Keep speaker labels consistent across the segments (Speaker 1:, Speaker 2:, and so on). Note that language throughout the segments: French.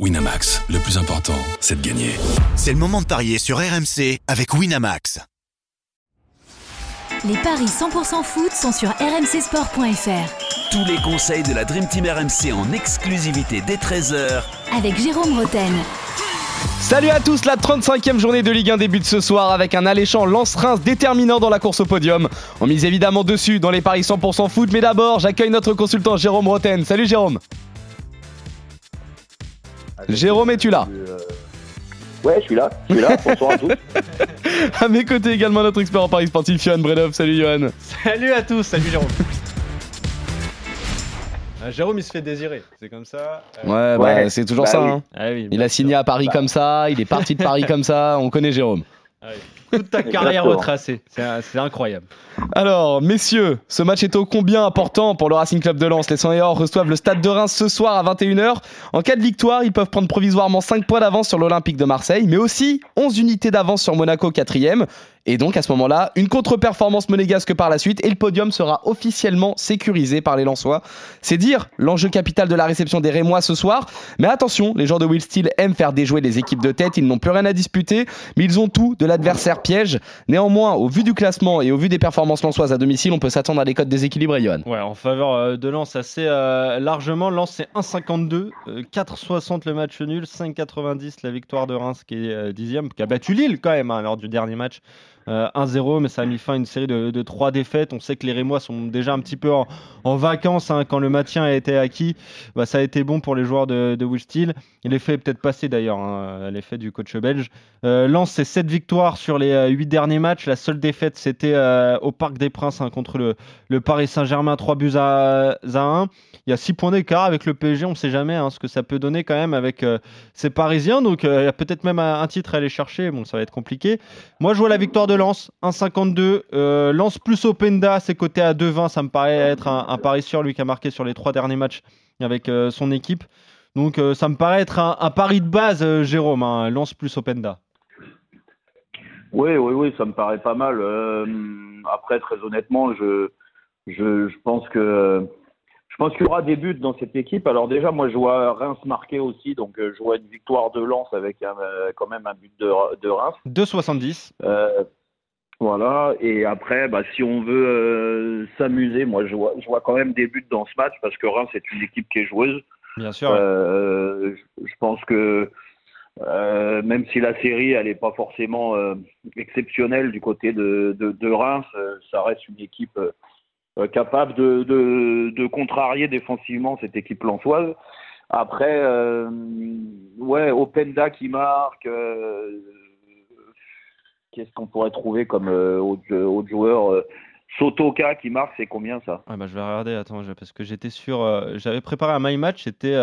Speaker 1: Winamax, le plus important, c'est de gagner.
Speaker 2: C'est le moment de parier sur RMC avec Winamax.
Speaker 3: Les paris 100% foot sont sur rmcsport.fr.
Speaker 4: Tous les conseils de la Dream Team RMC en exclusivité dès 13h
Speaker 3: Avec Jérôme Roten.
Speaker 5: Salut à tous, la 35e journée de Ligue 1 débute ce soir avec un alléchant lance-reims déterminant dans la course au podium. On mise évidemment dessus dans les paris 100% foot, mais d'abord j'accueille notre consultant Jérôme Roten. Salut Jérôme Jérôme, es-tu là
Speaker 6: Euh, Ouais, je suis là. Je suis là. Bonsoir à tous.
Speaker 5: À mes côtés également notre expert en paris sportif, Johan Bredov. Salut Johan
Speaker 7: Salut à tous, salut Jérôme. Ah, Jérôme, il se fait désirer, c'est comme ça. Euh,
Speaker 5: Ouais, bah,
Speaker 6: Ouais,
Speaker 5: c'est toujours
Speaker 6: bah
Speaker 5: ça.
Speaker 6: oui.
Speaker 5: hein.
Speaker 7: ah oui,
Speaker 5: Il a signé
Speaker 7: sûr.
Speaker 5: à Paris comme ça, il est parti de Paris comme ça, on connaît Jérôme.
Speaker 7: Ah oui. Toute ta carrière retracée, c'est incroyable.
Speaker 5: Alors, messieurs, ce match est ô combien important pour le Racing Club de Lens? Les Sandéors reçoivent le Stade de Reims ce soir à 21h. En cas de victoire, ils peuvent prendre provisoirement 5 points d'avance sur l'Olympique de Marseille, mais aussi 11 unités d'avance sur Monaco 4ème. Et donc, à ce moment-là, une contre-performance monégasque par la suite et le podium sera officiellement sécurisé par les Lensois. C'est dire l'enjeu capital de la réception des Rémois ce soir. Mais attention, les joueurs de Will Steele aiment faire déjouer les équipes de tête. Ils n'ont plus rien à disputer, mais ils ont tout de l'adversaire piège. Néanmoins, au vu du classement et au vu des performances lensoises à domicile, on peut s'attendre à des codes déséquilibrés, Johan.
Speaker 7: Ouais, en faveur euh, de Lens assez euh, largement. Lens c'est 1,52, euh, 4,60 le match nul, 5,90 la victoire de Reims qui est euh, dixième, qui a battu Lille quand même hein, lors du dernier match. Euh, 1-0, mais ça a mis fin à une série de, de trois défaites. On sait que les Rémois sont déjà un petit peu en, vacances hein, quand le maintien a été acquis. Bah, ça a été bon pour les joueurs de, de L'effet est peut-être passé d'ailleurs, hein, l'effet du coach belge. Euh, c'est 7 victoires sur les 8 derniers matchs. La seule défaite, c'était euh, au Parc des Princes hein, contre le, Paris Saint-Germain, 3 buts à, à 1. Il y a 6 points d'écart avec le PSG, on ne sait jamais hein, ce que ça peut donner quand même avec euh, ces Parisiens. Donc euh, il y a peut-être même un, titre à aller chercher. Bon, ça va être compliqué. Moi, je vois la victoire de Lens, 1,52. Euh, Lens plus Openda, c'est coté à 2,20. Ça me paraît être un, un pari sûr, lui qui a marqué sur les 3 derniers matchs avec son équipe. Donc ça me paraît être un, pari de base, Jérôme. Hein, Lens plus Openda.
Speaker 6: Oui, oui, oui, ça me paraît pas mal. Euh, après, très honnêtement, je, je, je pense que je pense qu'il y aura des buts dans cette équipe. Alors déjà, moi, je vois Reims marquer aussi, donc euh, je vois une victoire de Lens avec un, euh, quand même un but de, de Reims.
Speaker 7: 2,70.
Speaker 6: Euh, voilà. Et après, bah, si on veut euh, s'amuser, moi, je vois, je vois quand même des buts dans ce match parce que Reims est une équipe qui est joueuse.
Speaker 7: Bien sûr. ouais.
Speaker 6: Euh, je pense que euh, même si la série n'est pas forcément euh, exceptionnelle du côté de, Reims, euh, ça reste une équipe capable de, contrarier défensivement cette équipe lensoise. Après, ouais, Openda qui marque. Qu'est-ce qu'on pourrait trouver comme autre, joueur Sotoka qui marque, c'est combien ça?
Speaker 7: Ah bah, je vais regarder, attends, parce que j'étais euh, J'avais préparé un My Match, c'était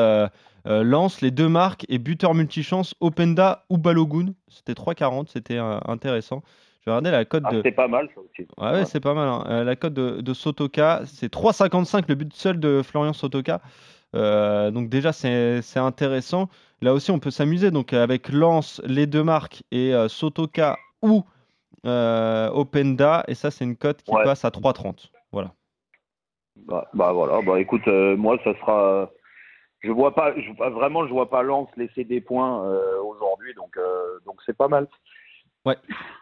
Speaker 7: euh, Lance, les deux marques et buteur multichance, Openda ou Balogun. C'était 3,40, c'était euh, intéressant. Je vais regarder la cote
Speaker 6: ah,
Speaker 7: de.
Speaker 6: C'est pas mal ça aussi.
Speaker 7: Ouais, ouais, c'est pas mal. hein. Euh, la cote de, de Sotoka, c'est 3,55 le but seul de Florian Sotoka. Donc déjà, c'est intéressant. Là aussi, on peut s'amuser. Donc avec Lance, les deux marques et Sotoka ou Openda. Et ça, c'est une cote qui
Speaker 6: Ouais.
Speaker 7: passe à 3,30. Voilà.
Speaker 6: Bah, bah voilà, bah écoute, moi ça sera. Je vois pas, je, vois- vraiment, je vois pas Lens laisser des points euh, aujourd'hui, donc euh, donc c'est pas mal.
Speaker 7: Bah,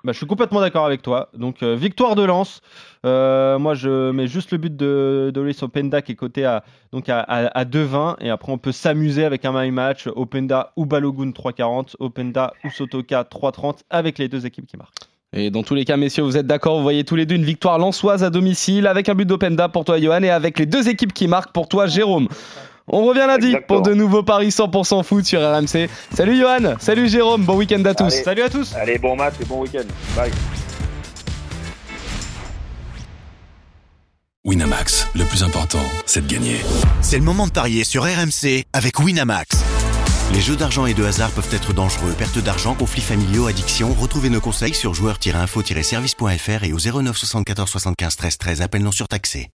Speaker 7: je suis complètement d'accord avec toi. Donc, euh, victoire de Lens. Euh, moi, je mets juste le but de, de Luis Openda qui est coté à, donc à, à, à 2,20. Et après, on peut s'amuser avec un my match. Openda ou Balogun 3,40. Openda ou Sotoka 3,30 avec les deux équipes qui marquent.
Speaker 5: Et dans tous les cas, messieurs, vous êtes d'accord, vous voyez tous les deux une victoire lensoise à domicile avec un but d'Openda pour toi, Johan, et avec les deux équipes qui marquent pour toi, Jérôme. On revient lundi
Speaker 6: Exactement.
Speaker 5: pour de nouveaux paris 100% foot sur RMC. Salut Johan, salut Jérôme, bon week-end à tous.
Speaker 6: Allez.
Speaker 7: Salut à tous
Speaker 6: Allez, bon match et bon week-end. Bye.
Speaker 1: Winamax, le plus important, c'est de gagner.
Speaker 2: C'est le moment de parier sur RMC avec Winamax. Les jeux d'argent et de hasard peuvent être dangereux. Perte d'argent, conflits familiaux, addiction. Retrouvez nos conseils sur joueurs-info-service.fr et au 09 74 75 13 13. Appel non surtaxé.